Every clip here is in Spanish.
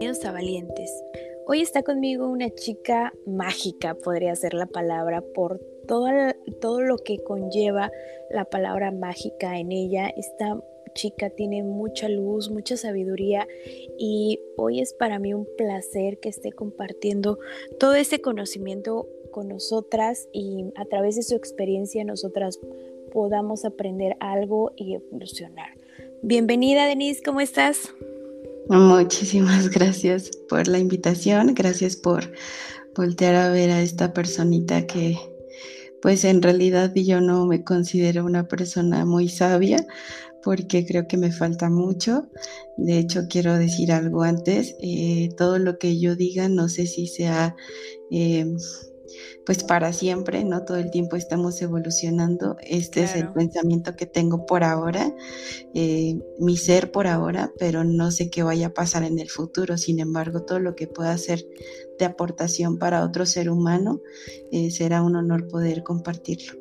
Bienvenidos a Valientes. Hoy está conmigo una chica mágica, podría ser la palabra, por todo, todo lo que conlleva la palabra mágica en ella. Esta chica tiene mucha luz, mucha sabiduría y hoy es para mí un placer que esté compartiendo todo ese conocimiento con nosotras y a través de su experiencia nosotras podamos aprender algo y evolucionar. Bienvenida Denise, ¿cómo estás? Muchísimas gracias por la invitación, gracias por voltear a ver a esta personita que pues en realidad yo no me considero una persona muy sabia porque creo que me falta mucho. De hecho, quiero decir algo antes. Eh, todo lo que yo diga, no sé si sea eh, pues para siempre, ¿no? Todo el tiempo estamos evolucionando. Este es el pensamiento que tengo por ahora, eh, mi ser por ahora, pero no sé qué vaya a pasar en el futuro. Sin embargo, todo lo que pueda ser de aportación para otro ser humano, eh, será un honor poder compartirlo.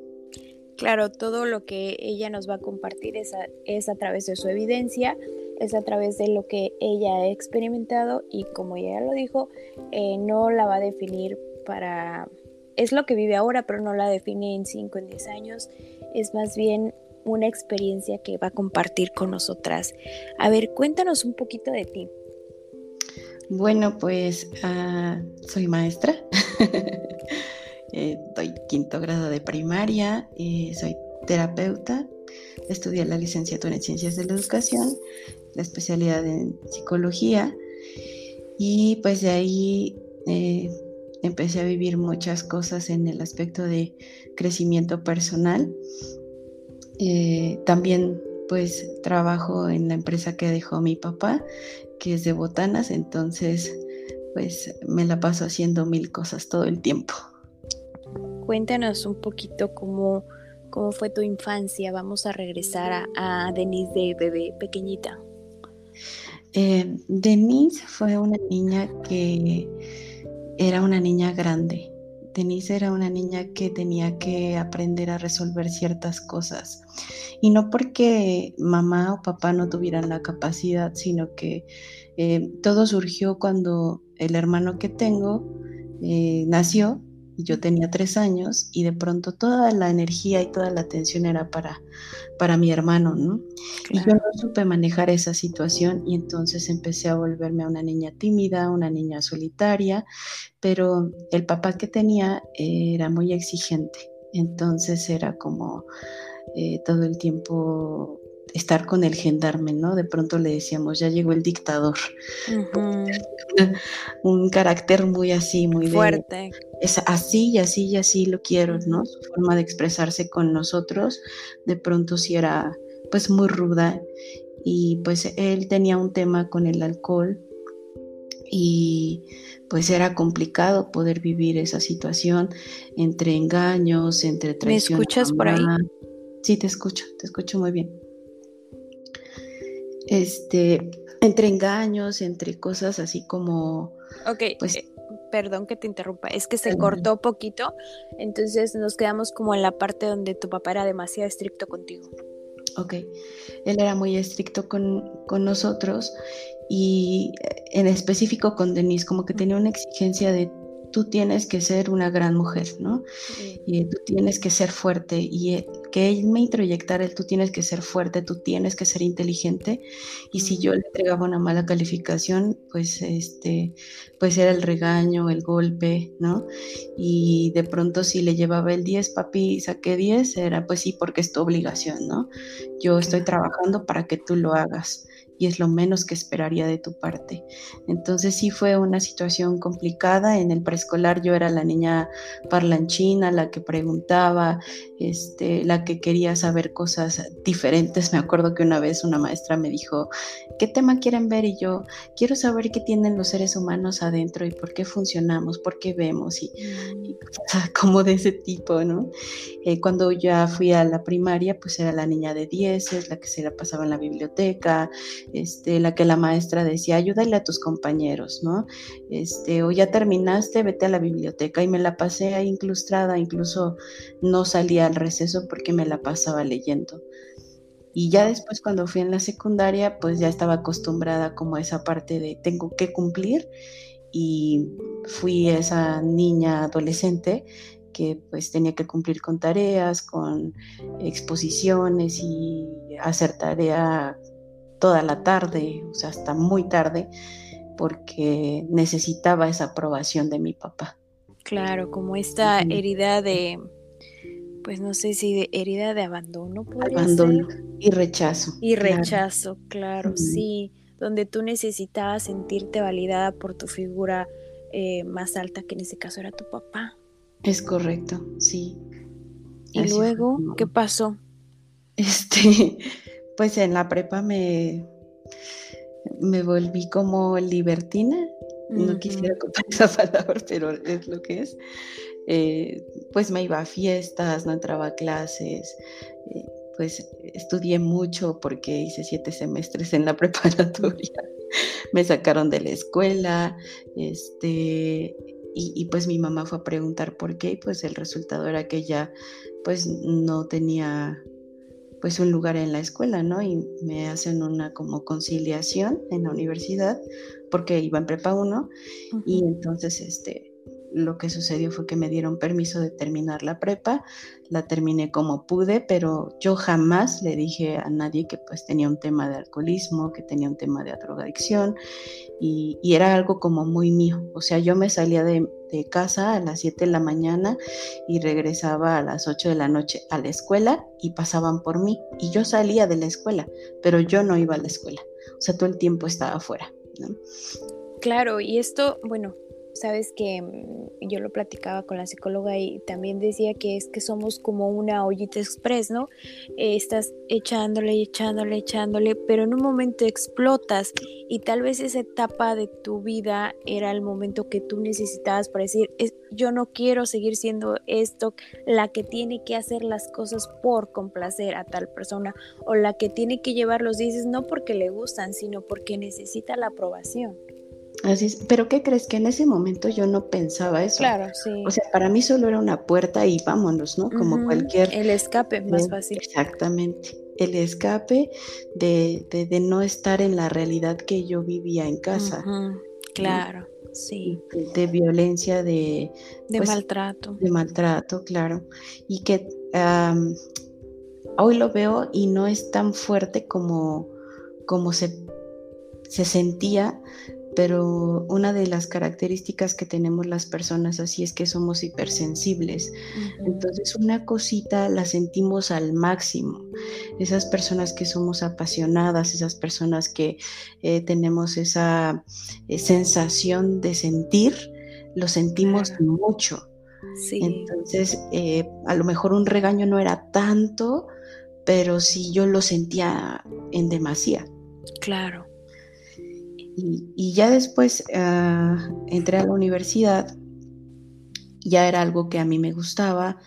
Claro, todo lo que ella nos va a compartir es a, es a través de su evidencia, es a través de lo que ella ha experimentado y como ella lo dijo, eh, no la va a definir para es lo que vive ahora, pero no la define en 5, en 10 años. Es más bien una experiencia que va a compartir con nosotras. A ver, cuéntanos un poquito de ti. Bueno, pues ah, soy maestra. eh, doy quinto grado de primaria, eh, soy terapeuta, estudié la licenciatura en Ciencias de la Educación, la especialidad en Psicología y pues de ahí eh, empecé a vivir muchas cosas en el aspecto de crecimiento personal. Eh, también pues trabajo en la empresa que dejó mi papá, que es de botanas, entonces pues me la paso haciendo mil cosas todo el tiempo. Cuéntanos un poquito cómo, cómo fue tu infancia. Vamos a regresar a, Denise de bebé pequeñita. Eh, Denise fue una niña que era una niña grande. Denise era una niña que tenía que aprender a resolver ciertas cosas. Y no porque mamá o papá no tuvieran la capacidad, sino que eh, todo surgió cuando el hermano que tengo eh, nació yo tenía tres años y de pronto toda la energía y toda la atención era para, para mi hermano, ¿no? Y yo no supe manejar esa situación y entonces empecé a volverme a una niña tímida, una niña solitaria, pero el papá que tenía era muy exigente, entonces era como eh, todo el tiempo estar con el gendarme, ¿no? De pronto le decíamos, ya llegó el dictador. un carácter muy así, muy fuerte. es así y así y así lo quiero, ¿no? Su forma de expresarse con nosotros, de pronto sí era pues muy ruda y pues él tenía un tema con el alcohol y pues era complicado poder vivir esa situación entre engaños, entre traición. ¿Me escuchas por ahí? Sí, te escucho, te escucho muy bien este, entre engaños, entre cosas así como... Ok, pues, eh, perdón que te interrumpa, es que se cortó poquito, entonces nos quedamos como en la parte donde tu papá era demasiado estricto contigo. Ok, él era muy estricto con, con nosotros y en específico con Denise, como que tenía una exigencia de tú tienes que ser una gran mujer, ¿no? Y tú tienes que ser fuerte y eh, que él me introyectara el tú tienes que ser fuerte, tú tienes que ser inteligente y si yo le entregaba una mala calificación, pues este pues era el regaño, el golpe, ¿no? Y de pronto si le llevaba el 10, papi, saqué 10, era pues sí porque es tu obligación, ¿no? Yo estoy trabajando para que tú lo hagas y es lo menos que esperaría de tu parte. Entonces sí fue una situación complicada. En el preescolar yo era la niña parlanchina, la que preguntaba, este, la que quería saber cosas diferentes. Me acuerdo que una vez una maestra me dijo, ¿qué tema quieren ver? Y yo, quiero saber qué tienen los seres humanos adentro y por qué funcionamos, por qué vemos y, mm. como de ese tipo, ¿no? Eh, cuando ya fui a la primaria, pues era la niña de 10, la que se la pasaba en la biblioteca, este, la que la maestra decía, ayúdale a tus compañeros, ¿no? Este, o ya terminaste, vete a la biblioteca y me la pasé ahí incluso no salía al receso porque me la pasaba leyendo. Y ya después cuando fui en la secundaria, pues ya estaba acostumbrada como a esa parte de tengo que cumplir y fui esa niña adolescente que pues tenía que cumplir con tareas, con exposiciones y hacer tarea toda la tarde, o sea, hasta muy tarde, porque necesitaba esa aprobación de mi papá. Claro, como esta herida de, pues no sé si de herida de abandono. Abandono y rechazo. Y rechazo, claro, sí, donde tú necesitabas sentirte validada por tu figura eh, más alta, que en ese caso era tu papá. Es correcto, sí. ¿Y luego qué pasó? Este, pues en la prepa me, me volví como libertina. No quisiera contar esa palabra, pero es lo que es. Eh, pues me iba a fiestas, no entraba a clases, eh, pues estudié mucho porque hice siete semestres en la preparatoria. me sacaron de la escuela, este, y, pues mi mamá fue a preguntar por qué y pues el resultado era que ya pues no tenía pues un lugar en la escuela, ¿no? Y me hacen una como conciliación en la universidad porque iba en prepa 1 y entonces este lo que sucedió fue que me dieron permiso de terminar la prepa, la terminé como pude, pero yo jamás le dije a nadie que pues tenía un tema de alcoholismo, que tenía un tema de drogadicción y, era algo como muy mío, o sea, yo me salía de, casa a las 7 de la mañana y regresaba a las 8 de la noche a la escuela y pasaban por mí y yo salía de la escuela, pero yo no iba a la escuela, o sea, todo el tiempo estaba afuera. Claro, y esto, bueno, sabes que mm, yo lo platicaba con la psicóloga y también decía que es que somos como una ollita express, ¿no? Eh, estás echándole echándole, echándole, pero en un momento explotas y tal vez esa etapa de tu vida era el momento que tú necesitabas para decir, yo no quiero seguir siendo esto, la que tiene que hacer las cosas por complacer a tal persona o la que tiene que llevar los dices no porque le gustan, sino porque necesita la aprobación. Así es, pero ¿qué crees? Que en ese momento yo no pensaba eso. Claro, sí. O sea, para mí solo era una puerta y vámonos, ¿no? Como cualquier... El escape más fácil. Exactamente. El escape de, de, no estar en la realidad que yo vivía en casa. Claro, sí. De, violencia, de... De pues, maltrato. De maltrato, claro. Y que hoy lo veo y no es tan fuerte como, como se, se sentía pero una de las características que tenemos las personas así es que somos hipersensibles. Entonces una cosita la sentimos al máximo. Esas personas que somos apasionadas, esas personas que eh, tenemos esa eh, sensación de sentir, lo sentimos mucho. Entonces, eh, a lo mejor un regaño no era tanto, pero sí yo lo sentía en demasía. Claro. Y, ya después ah, entré a la universidad, ya era algo que a mí me gustaba.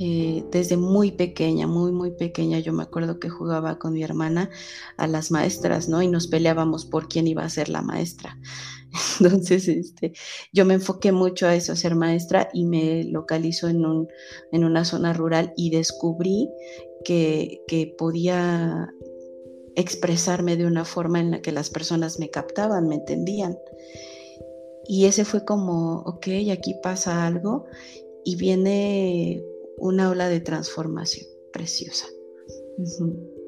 Eh, desde muy pequeña, muy, muy pequeña, yo me acuerdo que jugaba con mi hermana a las maestras, ¿no? Y nos peleábamos por quién iba a ser la maestra. Entonces, este, yo me enfoqué mucho a eso, a ser maestra, y me localizo en, un, en una zona rural y descubrí que, que podía expresarme de una forma en la que las personas me captaban, me entendían. Y ese fue como, ok, aquí pasa algo y viene una ola de transformación preciosa.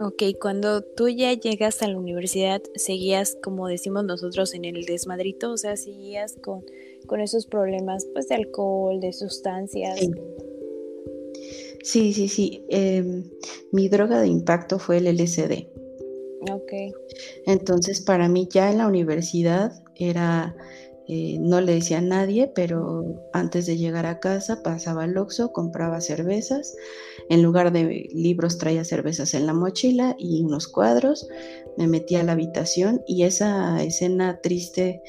Ok, cuando tú ya llegas a la universidad, ¿seguías, como decimos nosotros, en el desmadrito? O sea, ¿seguías con, con esos problemas pues, de alcohol, de sustancias? Sí, sí, sí. Em, mi droga de impacto fue el LSD. Ok. Entonces, para mí ya en la universidad era, eh, no le decía a nadie, pero antes de llegar a casa pasaba al Oxxo, compraba cervezas, en lugar de libros traía cervezas en la mochila y unos cuadros, me metía a la habitación y esa escena triste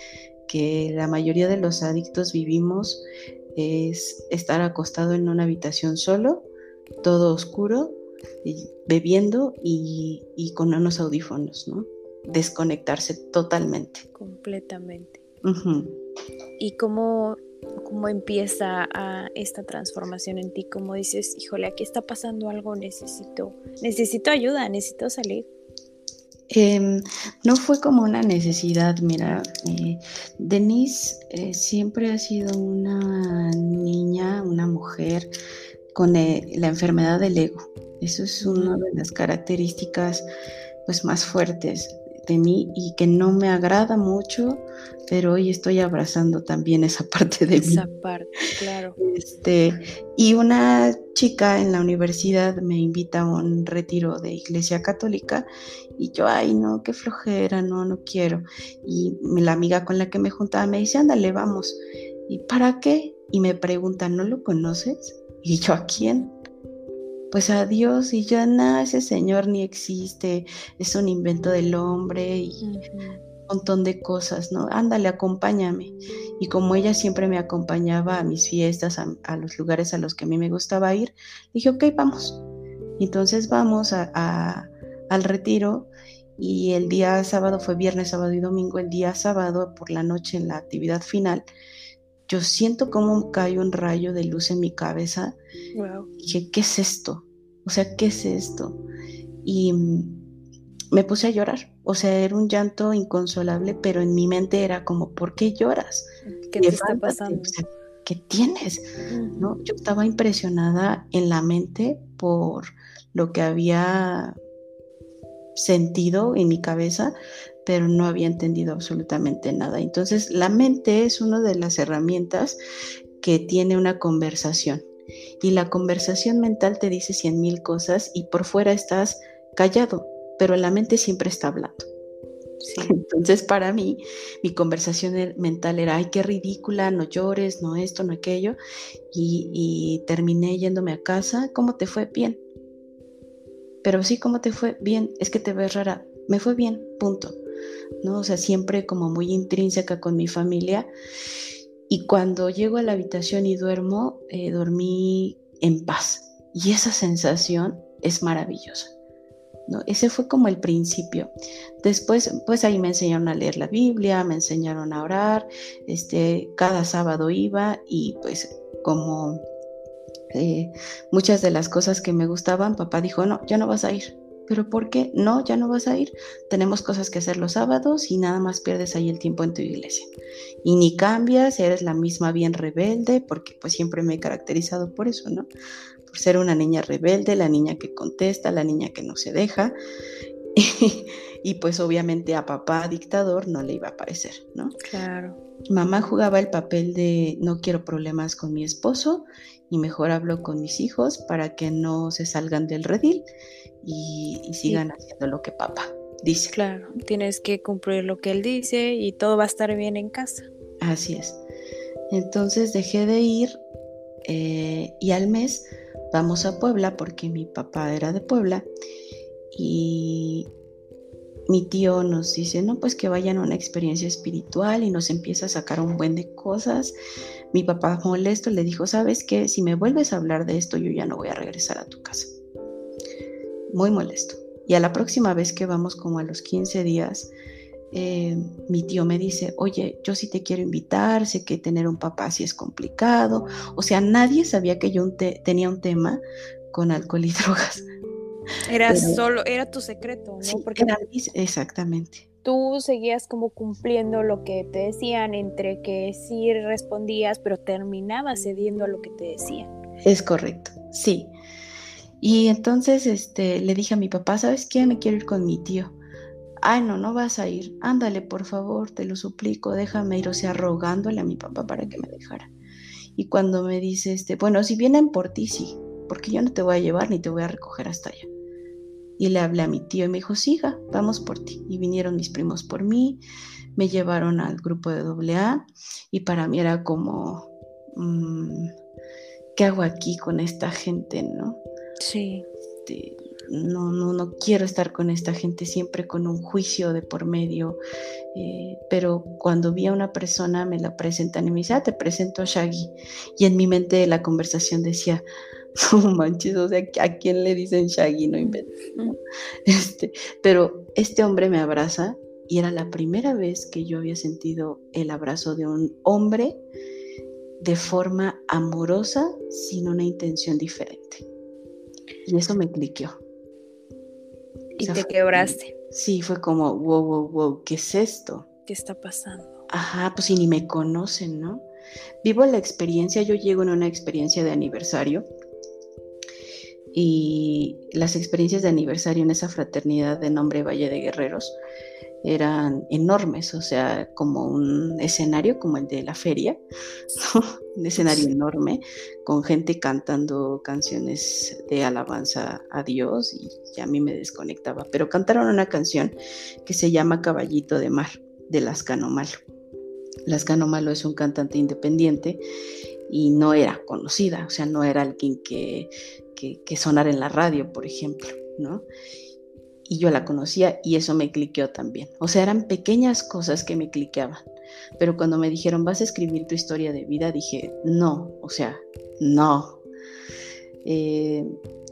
que la mayoría de los adictos vivimos es estar acostado en una habitación solo, todo oscuro, bebiendo y, con unos audífonos, ¿no? Desconectarse totalmente. Completamente. ¿Y cómo, cómo empieza a esta transformación en ti, como dices, híjole, aquí está pasando algo, necesito, necesito ayuda, necesito salir. Em, no fue como una necesidad, mira, eh, Denise eh, siempre ha sido una niña, una mujer con eh, la enfermedad del ego. Eso es una de las características pues más fuertes de mí y que no me agrada mucho, pero hoy estoy abrazando también esa parte de mí. Esa parte, claro. Este, y una chica en la universidad me invita a un retiro de iglesia católica y yo, ay, no, qué flojera, no, no quiero. Y la amiga con la que me juntaba me dice, ándale, vamos. ¿Y para qué? Y me pregunta, ¿no lo conoces? Y yo, ¿a quién? Pues a Dios y ya nada, ese Señor ni existe, es un invento del hombre y un montón de cosas, ¿no? Ándale, acompáñame. Y como ella siempre me acompañaba a mis fiestas, a, los lugares a los que a mí me gustaba ir, dije, ok, vamos. Entonces vamos a, al retiro y el día sábado fue viernes, sábado y domingo, el día sábado por la noche en la actividad final yo siento como cae un rayo de luz en mi cabeza. dije, ¿qué es esto? O sea, ¿qué es esto? Y me puse a llorar. O sea, era un llanto inconsolable, pero en mi mente era como, ¿por qué lloras? ¿Qué te está pasando? ¿Qué tienes? ¿No? Yo estaba impresionada en la mente por lo que había sentido en mi cabeza, pero no había entendido absolutamente nada. Entonces, la mente es una de las herramientas que tiene una conversación. Y la conversación mental te dice cien mil cosas y por fuera estás callado, pero la mente siempre está hablando. Entonces, para mí, mi conversación er, mental era, ay, qué ridícula, no llores, no esto, no aquello. Y, y terminé yéndome a casa. ¿Cómo te fue? Bien. Pero sí, ¿cómo te fue? Bien. Es que te ves rara. Me fue bien, punto. ¿No? O sea, siempre como muy intrínseca con mi familia. Y cuando llego a la habitación y duermo, eh, dormí en paz. Y esa sensación es maravillosa. ¿no? Ese fue como el principio. Después, pues ahí me enseñaron a leer la Biblia, me enseñaron a orar, este, cada sábado iba y pues como eh, muchas de las cosas que me gustaban, papá dijo, no, ya no vas a ir, pero ¿por qué? No, ya no vas a ir. Tenemos cosas que hacer los sábados y nada más pierdes ahí el tiempo en tu iglesia. Y ni cambias, eres la misma bien rebelde, porque pues siempre me he caracterizado por eso, ¿no? Por ser una niña rebelde, la niña que contesta, la niña que no se deja. y pues obviamente a papá dictador no le iba a parecer, ¿no? Claro. Mamá jugaba el papel de no quiero problemas con mi esposo y mejor hablo con mis hijos para que no se salgan del redil y, sigan haciendo lo que papá dice. Claro, tienes que cumplir lo que él dice y todo va a estar bien en casa. Así es. Entonces dejé de ir eh, y al mes vamos a Puebla porque mi papá era de Puebla y mi tío nos dice, no, pues que vayan a una experiencia espiritual y nos empieza a sacar un buen de cosas. Mi papá molesto le dijo, sabes qué, si me vuelves a hablar de esto, yo ya no voy a regresar a tu casa muy molesto. Y a la próxima vez que vamos como a los 15 días, eh, mi tío me dice, oye, yo sí te quiero invitar, sé que tener un papá así es complicado. O sea, nadie sabía que yo tenía un tema con alcohol y drogas. Era solo, era tu secreto, ¿no? Sí, Porque era exactamente. Tú seguías como cumpliendo lo que te decían, entre que sí respondías, pero terminabas cediendo a lo que te decían. Es correcto, sí. Y entonces este, le dije a mi papá, ¿sabes qué? Me quiero ir con mi tío. Ay, no, no vas a ir. Ándale, por favor, te lo suplico, déjame ir. O sea, rogándole a mi papá para que me dejara. Y cuando me dice, este, bueno, si vienen por ti, sí, porque yo no te voy a llevar ni te voy a recoger hasta allá. Y le hablé a mi tío y me dijo, siga, vamos por ti. Y vinieron mis primos por mí, me llevaron al grupo de AA y para mí era como, mm, ¿qué hago aquí con esta gente, no? Sí. Este, no, no, no quiero estar con esta gente siempre con un juicio de por medio. Eh, pero cuando vi a una persona me la presentan y me dice, ah, te presento a Shaggy. Y en mi mente la conversación decía, no manches, o sea, ¿a quién le dicen Shaggy? No inventes. Este, pero este hombre me abraza y era la primera vez que yo había sentido el abrazo de un hombre de forma amorosa sin una intención diferente. Y eso me cliqueó. Y te quebraste. Sí, fue como, wow, wow, wow, ¿qué es esto? ¿Qué está pasando? Ajá, pues si ni me conocen, ¿no? Vivo la experiencia, yo llego en una experiencia de aniversario y las experiencias de aniversario en esa fraternidad de nombre Valle de Guerreros eran enormes, o sea, como un escenario como el de la feria, un escenario enorme con gente cantando canciones de alabanza a Dios y a mí me desconectaba, pero cantaron una canción que se llama Caballito de Mar de Lascano Malo. Lascano Malo es un cantante independiente y no era conocida, o sea, no era alguien que, que, que sonara en la radio, por ejemplo, ¿no? Y yo la conocía y eso me cliqueó también. O sea, eran pequeñas cosas que me cliqueaban. Pero cuando me dijeron, vas a escribir tu historia de vida, dije, no, o sea, no. Eh,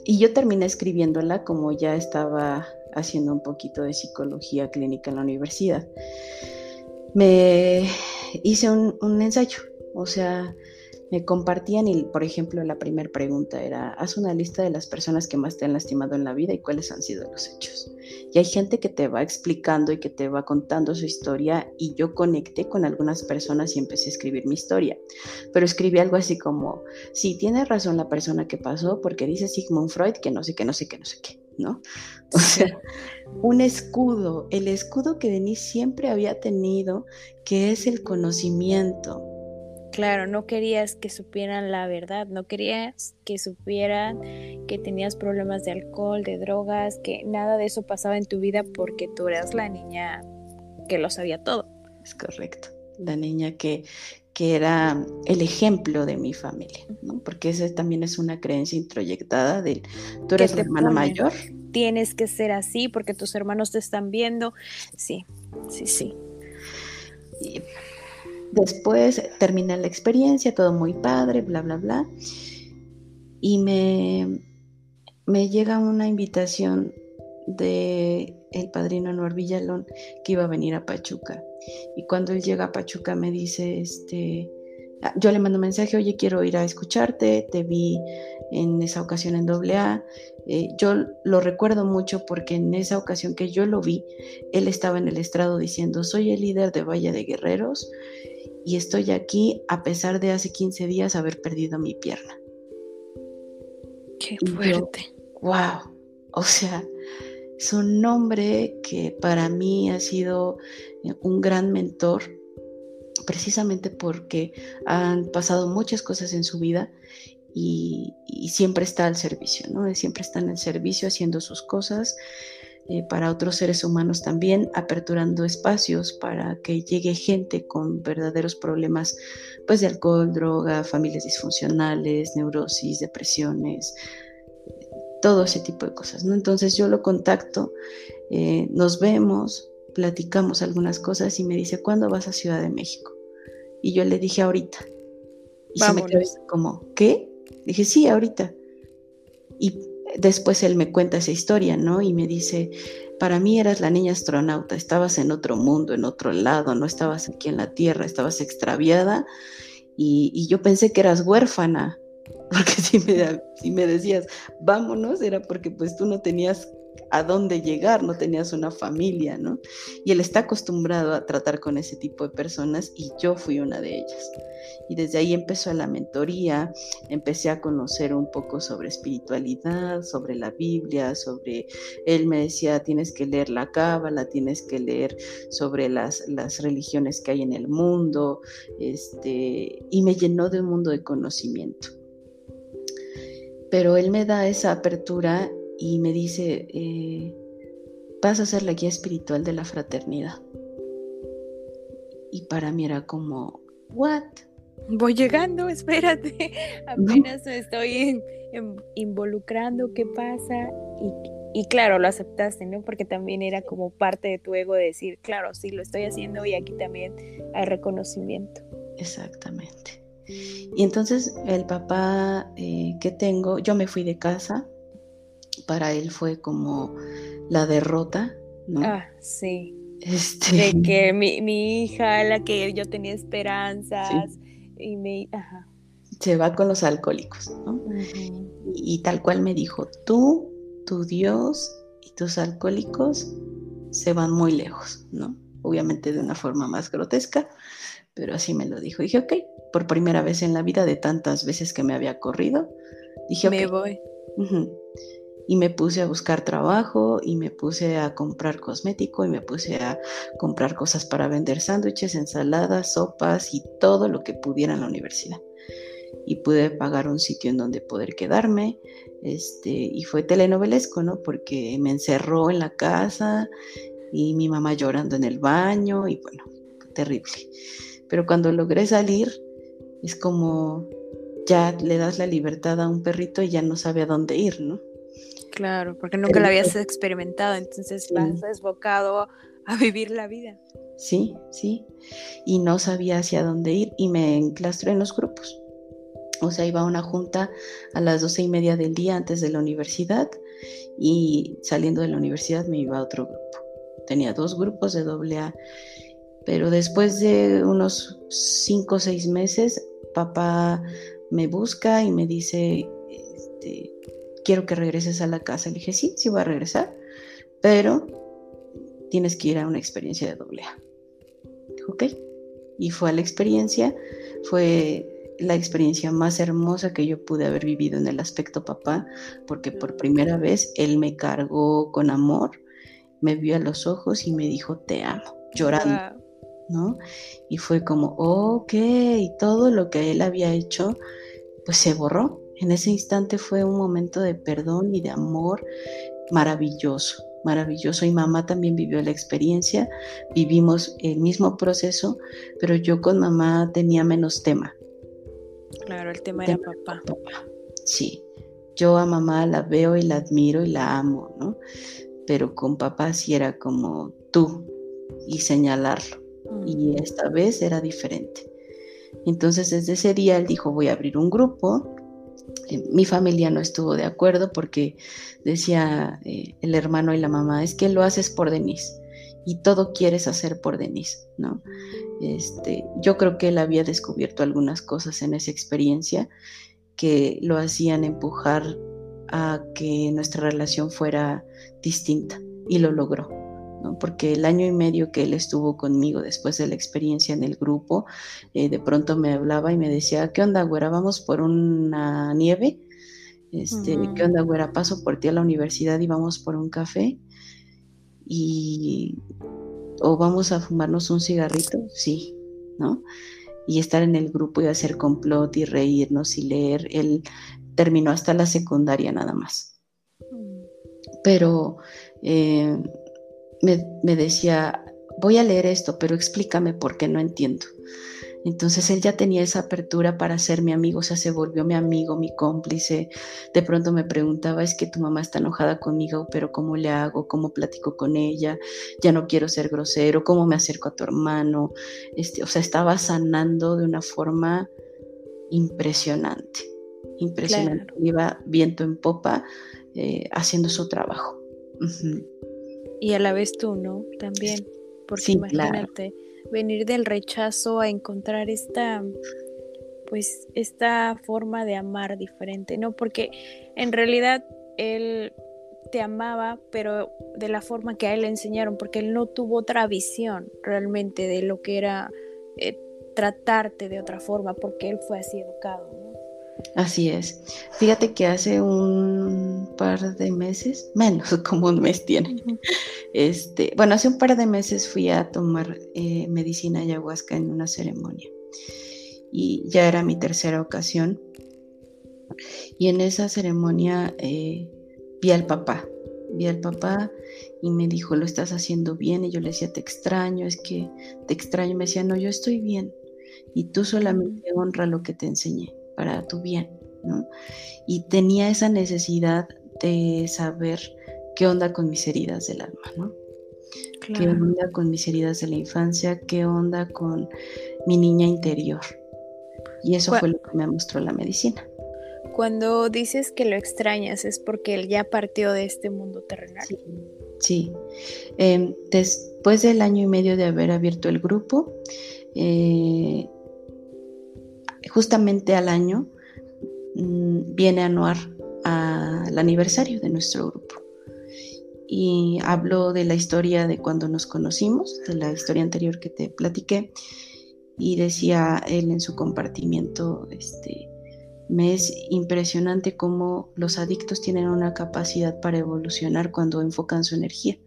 y yo terminé escribiéndola como ya estaba haciendo un poquito de psicología clínica en la universidad. Me hice un, un ensayo, o sea, me compartían y, por ejemplo, la primera pregunta era, haz una lista de las personas que más te han lastimado en la vida y cuáles han sido los hechos. Y hay gente que te va explicando y que te va contando su historia y yo conecté con algunas personas y empecé a escribir mi historia. Pero escribí algo así como, sí, tiene razón la persona que pasó porque dice Sigmund Freud que no sé qué, no sé qué, no sé qué, ¿no? O sea, un escudo, el escudo que Denise siempre había tenido, que es el conocimiento Claro, no querías que supieran la verdad, no querías que supieran que tenías problemas de alcohol, de drogas, que nada de eso pasaba en tu vida porque tú eras la niña que lo sabía todo. Es correcto, la niña que, que era el ejemplo de mi familia, ¿no? porque esa también es una creencia introyectada de tú eres la hermana mayor. Tienes que ser así porque tus hermanos te están viendo. Sí, sí, sí. Y Después termina la experiencia, todo muy padre, bla, bla, bla. Y me, me llega una invitación de el padrino Anuar Villalón que iba a venir a Pachuca. Y cuando él llega a Pachuca me dice, este, ah, yo le mando un mensaje, oye, quiero ir a escucharte, te vi en esa ocasión en AA. Eh, yo lo recuerdo mucho porque en esa ocasión que yo lo vi, él estaba en el estrado diciendo, soy el líder de Valle de Guerreros y estoy aquí a pesar de hace 15 días haber perdido mi pierna. Qué fuerte. wow. O sea, es un hombre que para mí ha sido eh, un gran mentor, precisamente porque han pasado muchas cosas en su vida y, y, siempre está al servicio, ¿no? Siempre está en el servicio haciendo sus cosas eh, para otros seres humanos también, aperturando espacios para que llegue gente con verdaderos problemas pues de alcohol, droga, familias disfuncionales, neurosis, depresiones, todo ese tipo de cosas. ¿no? Entonces yo lo contacto, eh, nos vemos, platicamos algunas cosas y me dice, ¿cuándo vas a Ciudad de México? Y yo le dije, ahorita. Y se me quedó como, ¿qué? Dije, sí, ahorita. Y después él me cuenta esa historia, ¿no? Y me dice, para mí eras la niña astronauta, estabas en otro mundo, en otro lado, no estabas aquí en la Tierra, estabas extraviada y, yo pensé que eras huérfana, porque si me, si me decías, vámonos, era porque pues tú no tenías a dónde llegar, no tenías una familia, ¿no? Y él está acostumbrado a tratar con ese tipo de personas y yo fui una de ellas. Y desde ahí empezó la mentoría, empecé a conocer un poco sobre espiritualidad, sobre la Biblia, sobre, él me decía, tienes que leer la Cábala, tienes que leer sobre las, las religiones que hay en el mundo, este, y me llenó de un mundo de conocimiento. Pero él me da esa apertura y me dice, eh, vas a ser la guía espiritual de la fraternidad. Y para mí era como, ¿what? Voy llegando, espérate, apenas me estoy involucrando, ¿qué pasa? Y, y, claro, lo aceptaste, ¿no? Porque también era como parte de tu ego decir, claro, sí, lo estoy haciendo y aquí también hay reconocimiento. Exactamente. Y entonces el papá eh, que tengo, yo me fui de casa, para él fue como la derrota, ¿no? Ah, sí. Este... De que mi, hija, la que yo tenía esperanzas, y me, ajá. Se va con los alcohólicos, ¿no? y, tal cual me dijo, tú, tu Dios y tus alcohólicos se van muy lejos, ¿no? Obviamente de una forma más grotesca, pero así me lo dijo. Dije, ok, por primera vez en la vida de tantas veces que me había corrido, dije, me voy. Y me puse a buscar trabajo y me puse a comprar cosmético y me puse a comprar cosas para vender sándwiches, ensaladas, sopas y todo lo que pudiera en la universidad. Y pude pagar un sitio en donde poder quedarme. Este, y fue telenovelesco, ¿no? Porque me encerró en la casa y mi mamá llorando en el baño y bueno, terrible. Pero cuando logré salir, es como ya le das la libertad a un perrito y ya no sabe a dónde ir, ¿no? Claro, porque nunca lo habías experimentado, entonces vas desbocado a vivir la vida. Sí, sí. Y no sabía hacia dónde ir y me enclastré en los grupos. O sea, iba a una junta a las doce y media del día antes de la universidad y saliendo de la universidad me iba a otro grupo. Tenía dos grupos de doble A, pero después de unos cinco o seis meses, papá me busca y me dice, este, quiero que regreses a la casa. Le dije, sí, sí voy a regresar, pero tienes que ir a una experiencia de doble A. ok. Y fue a la experiencia, fue la experiencia más hermosa que yo pude haber vivido en el aspecto papá, porque por primera vez él me cargó con amor, me vio a los ojos y me dijo, te amo, llorando. ¿no? Y fue como, ok, todo lo que él había hecho, pues se borró. En ese instante fue un momento de perdón y de amor maravilloso, maravilloso. Y mamá también vivió la experiencia, vivimos el mismo proceso, pero yo con mamá tenía menos tema. Claro, el tema, era papá. papá. Sí, yo a mamá la veo y la admiro y la amo, ¿no? Pero con papá sí era como tú y señalarlo y esta vez era diferente. Entonces desde ese día él dijo voy a abrir un grupo. Eh, mi familia no estuvo de acuerdo porque decía eh, el hermano y la mamá, es que lo haces por Denise y todo quieres hacer por Denise, ¿no? Este, yo creo que él había descubierto algunas cosas en esa experiencia que lo hacían empujar a que nuestra relación fuera distinta y lo logró porque el año y medio que él estuvo conmigo después de la experiencia en el grupo, eh, de pronto me hablaba y me decía, ¿qué onda, güera? ¿Vamos por una nieve? Este, ¿Qué onda, güera? Paso por ti a la universidad y vamos por un café. Y, o vamos a fumarnos un cigarrito, sí, ¿no? Y estar en el grupo y hacer complot y reírnos y leer. Él terminó hasta la secundaria nada más. Mm. Pero eh, me, decía, voy a leer esto, pero explícame por qué no entiendo. Entonces él ya tenía esa apertura para ser mi amigo, o sea, se volvió mi amigo, mi cómplice. De pronto me preguntaba, es que tu mamá está enojada conmigo, pero ¿cómo le hago? ¿Cómo platico con ella? Ya no quiero ser grosero, ¿cómo me acerco a tu hermano? Este, o sea, estaba sanando de una forma impresionante, impresionante. Iba viento en popa eh, haciendo su trabajo. Y a la vez tú, ¿no? También. Porque imagínate, venir del rechazo a encontrar esta, pues, esta forma de amar diferente, ¿no? Porque en realidad él te amaba, pero de la forma que a él le enseñaron, porque él no tuvo otra visión realmente de lo que era eh, tratarte de otra forma, porque él fue así educado, ¿no? Así es. Fíjate que hace un par de meses, menos como un mes tiene. Este, bueno, hace un par de meses fui a tomar eh, medicina ayahuasca en una ceremonia y ya era mi tercera ocasión. Y en esa ceremonia eh, vi al papá, vi al papá y me dijo, lo estás haciendo bien. Y yo le decía, te extraño, es que te extraño. Me decía, no, yo estoy bien. Y tú solamente honra lo que te enseñé para tu bien, ¿no? Y tenía esa necesidad de saber qué onda con mis heridas del alma, ¿no? ¿Qué onda con mis heridas de la infancia? ¿Qué onda con mi niña interior? Y eso fue lo que me mostró la medicina. Cuando dices que lo extrañas, ¿es porque él ya partió de este mundo terrenal? Sí. Em, después del año y medio de haber abierto el grupo, eh, justamente al año mm, viene Anuar al aniversario de nuestro grupo. Y hablo de la historia de cuando nos conocimos, de la historia anterior que te platiqué, y decía él en su compartimiento, este, me es impresionante cómo los adictos tienen una capacidad para evolucionar cuando enfocan su energía,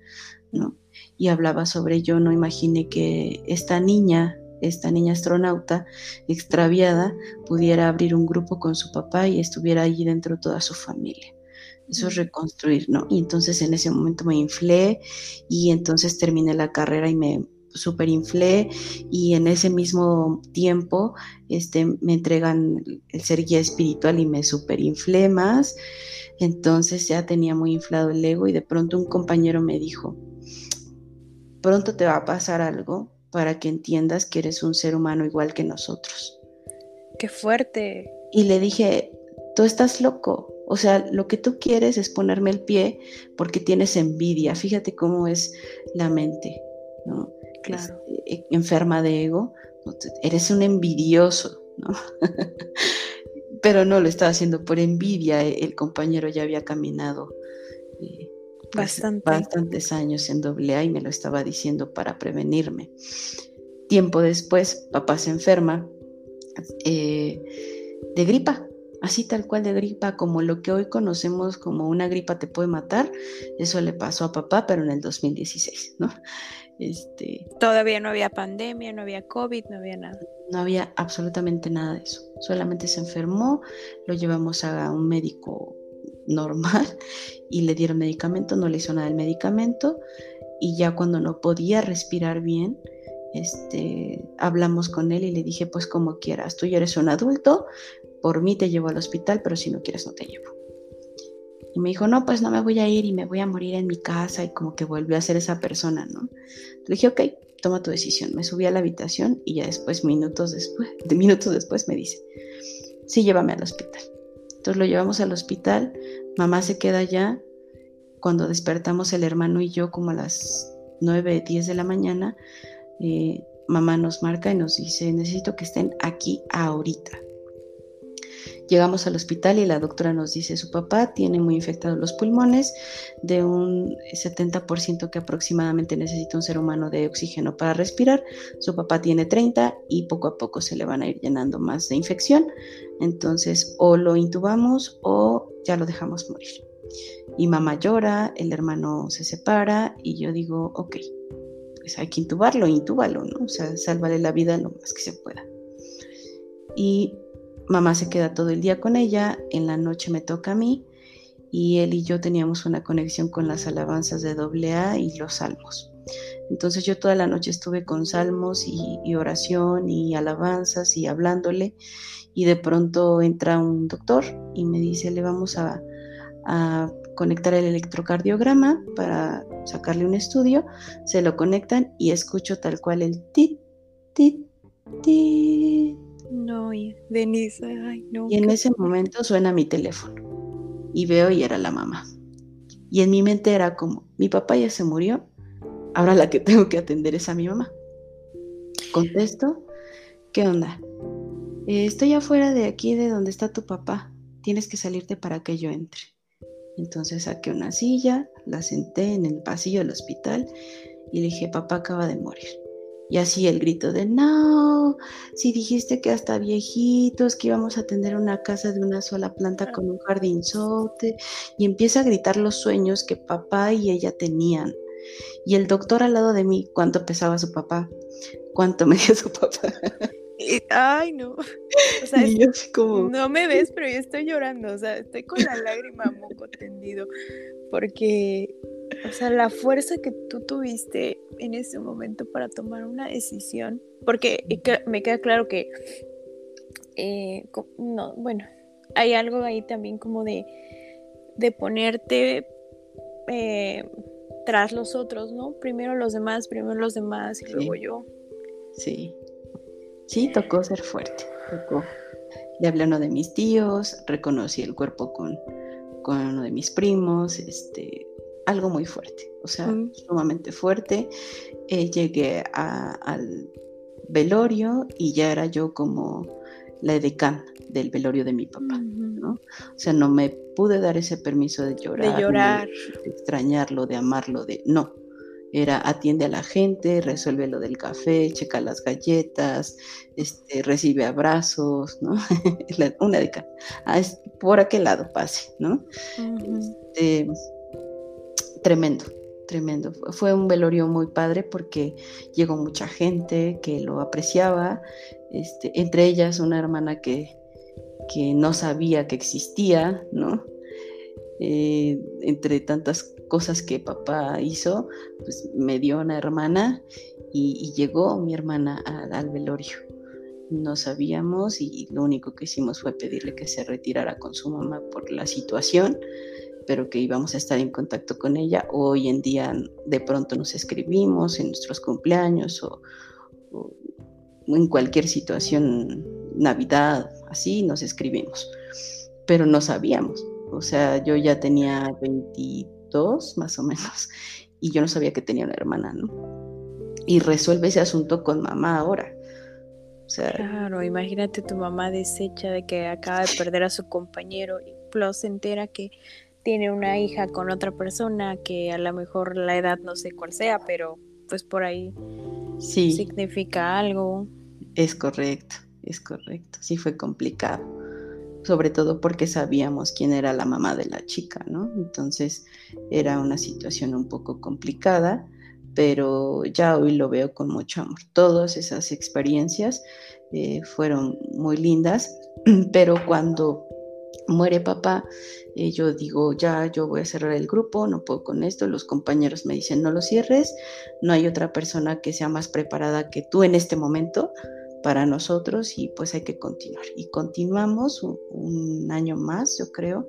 ¿no? Y hablaba sobre yo no imaginé que esta niña esta niña astronauta extraviada pudiera abrir un grupo con su papá y estuviera allí dentro toda su familia. Eso es reconstruir, ¿no? Y entonces en ese momento me inflé y entonces terminé la carrera y me inflé y en ese mismo tiempo este, me entregan el ser guía espiritual y me inflé más. Entonces ya tenía muy inflado el ego y de pronto un compañero me dijo, pronto te va a pasar algo para que entiendas que eres un ser humano igual que nosotros. Qué fuerte. Y le dije, tú estás loco. O sea, lo que tú quieres es ponerme el pie porque tienes envidia. Fíjate cómo es la mente, ¿no? Claro. Este, enferma de ego. Eres un envidioso, ¿no? Pero no lo estaba haciendo por envidia. El compañero ya había caminado eh, bastantes años en doble A y me lo estaba diciendo para prevenirme. Tiempo después, papá se enferma eh, de gripa, así tal cual de gripa, como lo que hoy conocemos como una gripa te puede matar. Eso le pasó a papá, pero en el 2016, ¿no? Este, Todavía no había pandemia, no había COVID, no había nada. No había absolutamente nada de eso. Solamente se enfermó, lo llevamos a un médico normal y le dieron medicamento, no le hizo nada el medicamento y ya cuando no podía respirar bien, este, hablamos con él y le dije, pues como quieras, tú ya eres un adulto, por mí te llevo al hospital, pero si no quieres no te llevo. Y me dijo, no, pues no me voy a ir y me voy a morir en mi casa y como que volvió a ser esa persona, ¿no? Le dije, ok, toma tu decisión. Me subí a la habitación y ya después, minutos después, de minutos después me dice, sí, llévame al hospital. Entonces lo llevamos al hospital, mamá se queda allá. Cuando despertamos el hermano y yo como a las 9, 10 de la mañana, eh, mamá nos marca y nos dice, necesito que estén aquí ahorita. Llegamos al hospital y la doctora nos dice, su papá tiene muy infectados los pulmones, de un 70% que aproximadamente necesita un ser humano de oxígeno para respirar, su papá tiene 30 y poco a poco se le van a ir llenando más de infección, entonces o lo intubamos o ya lo dejamos morir. Y mamá llora, el hermano se separa y yo digo, ok, pues hay que intubarlo, intúbalo, ¿no? O sea, sálvale la vida lo más que se pueda. Y Mamá se queda todo el día con ella, en la noche me toca a mí y él y yo teníamos una conexión con las alabanzas de AA y los salmos. Entonces yo toda la noche estuve con salmos y, oración y alabanzas y hablándole y de pronto entra un doctor y me dice, le vamos a, conectar el electrocardiograma para sacarle un estudio, se lo conectan y escucho tal cual el tit, tit, tit no, Denise, ay, no. Y en ese momento suena mi teléfono y veo y era la mamá. Y en mi mente era como, mi papá ya se murió, ahora la que tengo que atender es a mi mamá. Contesto, ¿qué onda? Eh, estoy afuera de aquí de donde está tu papá, tienes que salirte para que yo entre. Entonces saqué una silla, la senté en el pasillo del hospital y le dije, papá acaba de morir. Y así el grito de, no, si dijiste que hasta viejitos, que íbamos a tener una casa de una sola planta con un jardinzote. Y empieza a gritar los sueños que papá y ella tenían. Y el doctor al lado de mí, ¿cuánto pesaba su papá? ¿Cuánto medía su papá? Ay, no. O sea, como... no me ves, pero yo estoy llorando. O sea, estoy con la lágrima moco tendido. Porque o sea, la fuerza que tú tuviste en ese momento para tomar una decisión, porque me queda claro que, eh, no, bueno, hay algo ahí también como de, de ponerte eh, tras los otros, ¿no? Primero los demás, primero los demás y luego yo. Sí, sí, tocó ser fuerte, tocó. Le hablé a uno de mis tíos, reconocí el cuerpo con, con uno de mis primos, este, algo muy fuerte, o sea, sumamente fuerte. Eh, llegué al velorio y ya era yo como la edecán del velorio de mi papá, ¿no? O sea, no me pude dar ese permiso de llorar, de llorar, de extrañarlo, de amarlo, de no. Era atiende a la gente, resuelve lo del café, checa las galletas, este, recibe abrazos, ¿no? Una de cada. Ah, por aquel lado pase, ¿no? Este, tremendo, tremendo. Fue un velorio muy padre porque llegó mucha gente que lo apreciaba, este, entre ellas una hermana que, que no sabía que existía, ¿no? Eh, entre tantas cosas que papá hizo, pues me dio una hermana y, llegó mi hermana al, velorio. No sabíamos y lo único que hicimos fue pedirle que se retirara con su mamá por la situación, pero que íbamos a estar en contacto con ella. Hoy en día de pronto nos escribimos en nuestros cumpleaños o en cualquier situación, Navidad, así nos escribimos, pero no sabíamos o sea, yo ya tenía 22 más o menos y yo no sabía que tenía una hermana, ¿no? Y resuelve ese asunto con mamá ahora. O sea, claro, imagínate tu mamá deshecha de que acaba de perder a su compañero y plus se entera que tiene una hija con otra persona que a lo mejor la edad no sé cuál sea, pero pues por ahí sí. significa algo. Es correcto, es correcto. Sí fue complicado sobre todo porque sabíamos quién era la mamá de la chica, ¿no? Entonces era una situación un poco complicada, pero ya hoy lo veo con mucho amor. Todas esas experiencias eh, fueron muy lindas, pero cuando muere papá, eh, yo digo, ya, yo voy a cerrar el grupo, no puedo con esto, los compañeros me dicen, no lo cierres, no hay otra persona que sea más preparada que tú en este momento para nosotros y pues hay que continuar. Y continuamos un, año más, yo creo.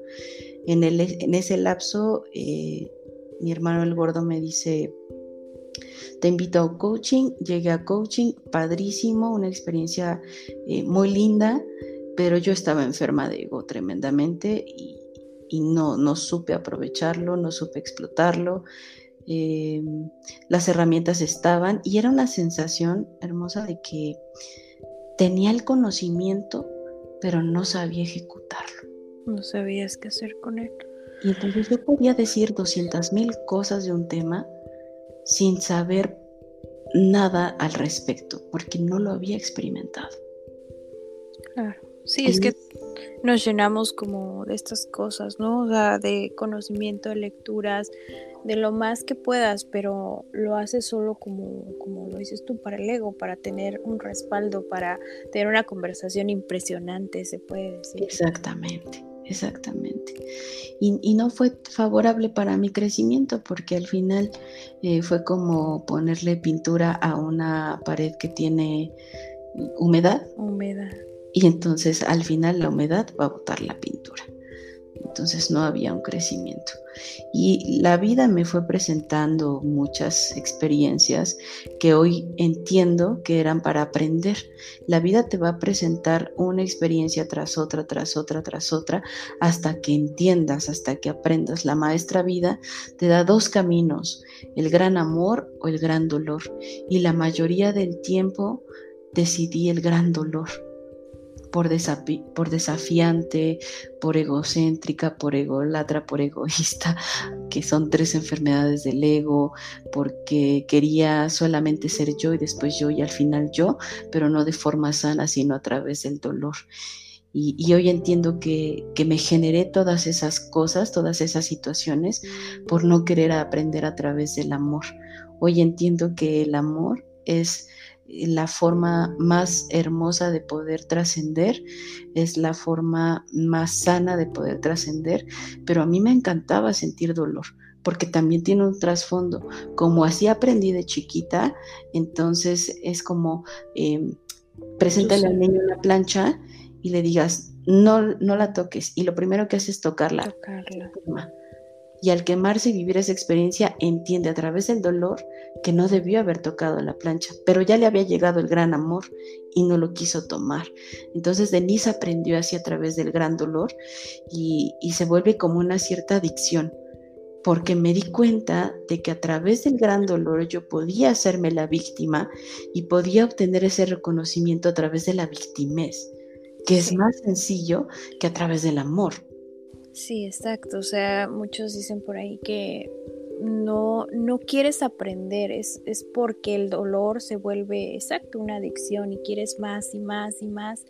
En, el, en ese lapso, eh, mi hermano el gordo me dice, te invito a coaching, llegué a coaching, padrísimo, una experiencia eh, muy linda, pero yo estaba enferma de ego tremendamente y, no, no supe aprovecharlo, no supe explotarlo. Eh, las herramientas estaban y era una sensación hermosa de que tenía el conocimiento, pero no sabía ejecutarlo. No sabías qué hacer con él. Y entonces yo podía decir 200 mil cosas de un tema sin saber nada al respecto, porque no lo había experimentado. Claro, sí, es que nos llenamos como de estas cosas, ¿no? O sea, de conocimiento, de lecturas, de lo más que puedas, pero lo haces solo como, como lo dices tú, para el ego, para tener un respaldo, para tener una conversación impresionante, se puede decir. Exactamente, exactamente. Y, no fue favorable para mi crecimiento porque al final eh, fue como ponerle pintura a una pared que tiene humedad. Humedad. Y entonces al final la humedad va a botar la pintura. Entonces no había un crecimiento. Y la vida me fue presentando muchas experiencias que hoy entiendo que eran para aprender. La vida te va a presentar una experiencia tras otra, tras otra, tras otra, hasta que entiendas, hasta que aprendas. La maestra vida te da dos caminos, el gran amor o el gran dolor. Y la mayoría del tiempo decidí el gran dolor por, por desafiante, por egocéntrica, por ególatra, por egoísta, que son tres enfermedades del ego, porque quería solamente ser yo y después yo y al final yo, pero no de forma sana, sino a través del dolor. Y, hoy entiendo que, que, me generé todas esas cosas, todas esas situaciones, por no querer aprender a través del amor. Hoy entiendo que el amor es la forma más hermosa de poder trascender, es la forma más sana de poder trascender, pero a mí me encantaba sentir dolor porque también tiene un trasfondo. Como así aprendí de chiquita, entonces es como eh, preséntale al niño una plancha y le digas, no, no la toques. Y lo primero que haces es tocarla. tocarla y al quemarse y vivir esa experiencia entiende a través del dolor que no debió haber tocado la plancha, pero ya le había llegado el gran amor y no lo quiso tomar. Entonces Denise aprendió así a través del gran dolor y, y se vuelve como una cierta adicción, porque me di cuenta de que a través del gran dolor yo podía hacerme la víctima y podía obtener ese reconocimiento a través de la victimez que es más sencillo que a través del amor. Sí, exacto. O sea, muchos dicen por ahí que no, no quieres aprender, es, es porque el dolor se vuelve, exacto, una adicción y quieres más y más y más,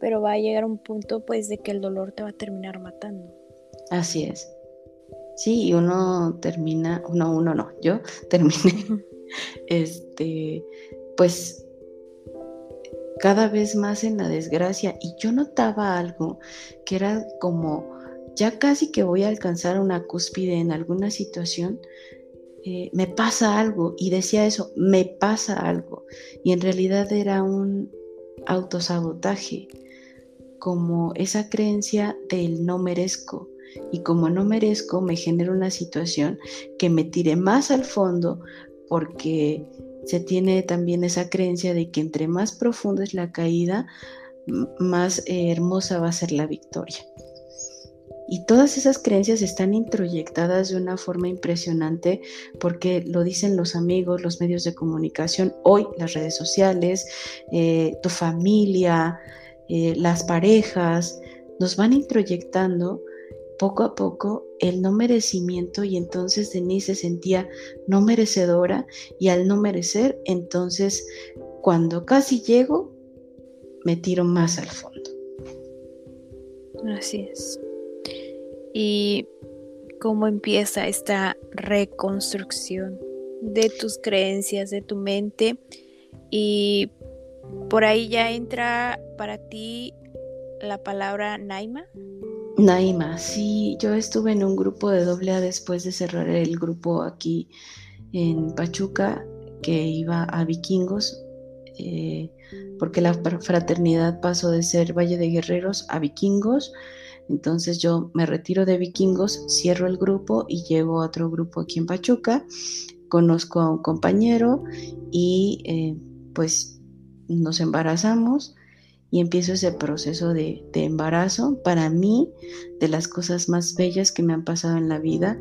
pero va a llegar un punto pues de que el dolor te va a terminar matando. Así es. Sí, y uno termina, no, uno no, yo terminé, este, pues cada vez más en la desgracia y yo notaba algo que era como ya casi que voy a alcanzar una cúspide en alguna situación, eh, me pasa algo y decía eso, me pasa algo y en realidad era un autosabotaje, como esa creencia del no merezco y como no merezco me genera una situación que me tire más al fondo porque se tiene también esa creencia de que entre más profunda es la caída, más eh, hermosa va a ser la victoria. Y todas esas creencias están introyectadas de una forma impresionante porque lo dicen los amigos, los medios de comunicación, hoy las redes sociales, eh, tu familia, eh, las parejas, nos van introyectando poco a poco el no merecimiento y entonces Denise se sentía no merecedora y al no merecer, entonces cuando casi llego, me tiro más al fondo. Así es y cómo empieza esta reconstrucción de tus creencias, de tu mente y por ahí ya entra para ti la palabra Naima. Naima, sí, yo estuve en un grupo de doble A después de cerrar el grupo aquí en Pachuca que iba a vikingos, eh, porque la fraternidad pasó de ser Valle de Guerreros a vikingos. Entonces yo me retiro de vikingos, cierro el grupo y llevo a otro grupo aquí en Pachuca, conozco a un compañero y eh, pues nos embarazamos y empiezo ese proceso de, embarazo. Para mí, de las cosas más bellas que me han pasado en la vida,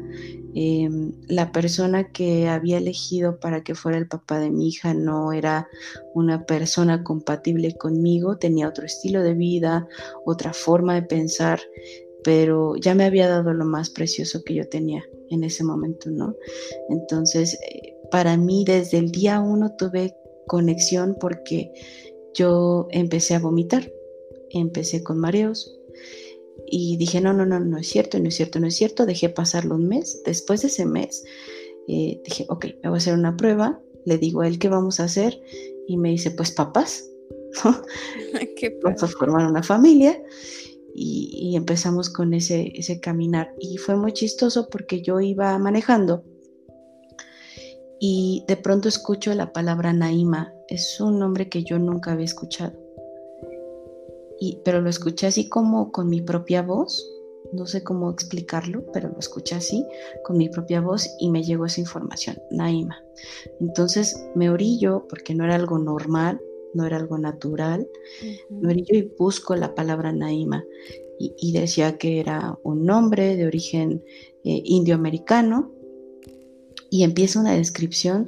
em, la persona que había elegido para que fuera el papá de mi hija no era una persona compatible conmigo, tenía otro estilo de vida, otra forma de pensar, pero ya me había dado lo más precioso que yo tenía en ese momento, ¿no? Entonces, eh, para mí, desde el día uno tuve conexión porque yo empecé a vomitar, empecé con mareos y dije, no, no, no, no es cierto, no es cierto, no es cierto, dejé pasarlo un mes, después de ese mes eh, dije, ok, me voy a hacer una prueba, le digo a él qué vamos a hacer y me dice, pues papás, vamos a formar una familia y, empezamos con ese, ese caminar. Y fue muy chistoso porque yo iba manejando y de pronto escucho la palabra Naima. Es un nombre que yo nunca había escuchado. Y, pero lo escuché así como con mi propia voz. No sé cómo explicarlo, pero lo escuché así con mi propia voz y me llegó esa información, Naima. Entonces me orillo, porque no era algo normal, no era algo natural, me orillo y busco la palabra Naima. Y, decía que era un nombre de origen eh, indioamericano y empieza una descripción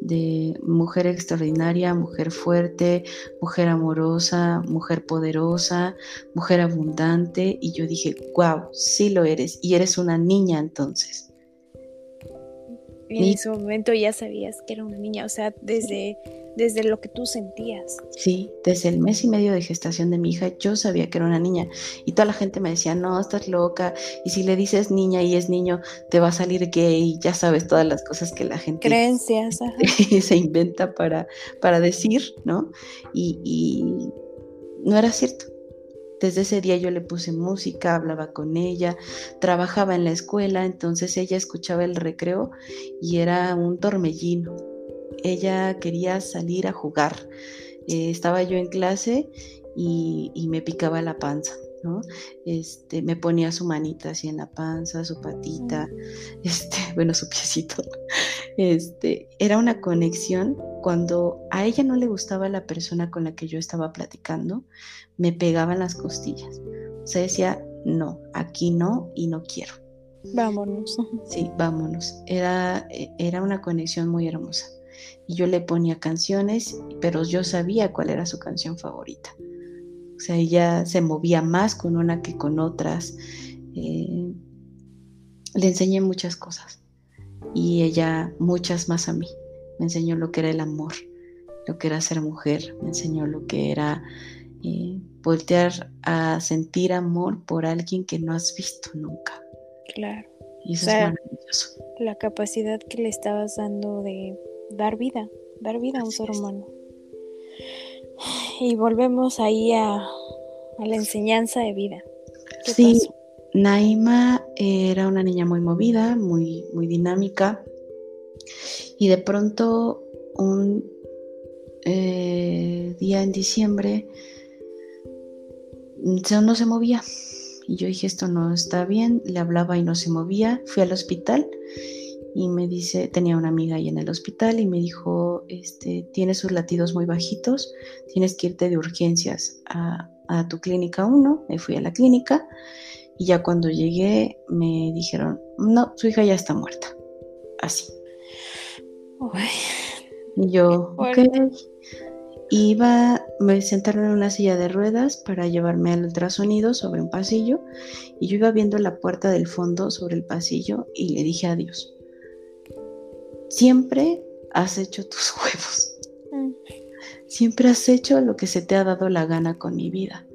de mujer extraordinaria, mujer fuerte, mujer amorosa, mujer poderosa, mujer abundante. Y yo dije, wow, sí lo eres. Y eres una niña entonces. Y en ese momento ya sabías que era una niña, o sea, desde desde lo que tú sentías. Sí, desde el mes y medio de gestación de mi hija yo sabía que era una niña y toda la gente me decía, no, estás loca y si le dices niña y es niño, te va a salir gay, ya sabes todas las cosas que la gente... Creencias. se inventa para, para decir, ¿no? Y, y no era cierto. Desde ese día yo le puse música, hablaba con ella, trabajaba en la escuela, entonces ella escuchaba el recreo y era un tormellino ella quería salir a jugar. Eh, estaba yo en clase y, me picaba la panza. ¿No? Este, me ponía su manita así en la panza, su patita, este, bueno, su piecito. Este, era una conexión cuando a ella no le gustaba la persona con la que yo estaba platicando, me pegaban las costillas. O sea, decía, no, aquí no y no quiero. Vámonos. Sí, vámonos. Era, e, era una conexión muy hermosa y yo le ponía canciones, pero yo sabía cuál era su canción favorita. O sea, ella se movía más con una que con otras. Eh, le enseñé muchas cosas y ella muchas más a mí. Me enseñó lo que era el amor, lo que era ser mujer, me enseñó lo que era eh, voltear a sentir amor por alguien que no has visto nunca. Claro. Y eso es maravilloso. La capacidad que le estabas dando de dar vida, dar vida a un ser humano. Y volvemos ahí a, a la enseñanza de vida. sí, Naima era una niña muy movida, muy, muy dinámica. Y de pronto, un eh, día en diciembre, no se movía. Y yo dije, esto no está bien. Le hablaba y no se movía. Fui al hospital y me dice, tenía una amiga ahí en el hospital y me dijo, este, tiene sus latidos muy bajitos, tienes que irte de urgencias a, tu clínica 1. Me fui a la clínica y ya cuando llegué me dijeron, no, su hija ya está muerta. Así. Y yo, ok. Iba, me sentaron en una silla de ruedas para llevarme al ultrasonido sobre un pasillo y yo iba viendo la puerta del fondo sobre el pasillo y le dije adiós. Siempre has hecho tus huevos. Mm. Siempre has hecho lo que se te ha dado la gana con mi vida.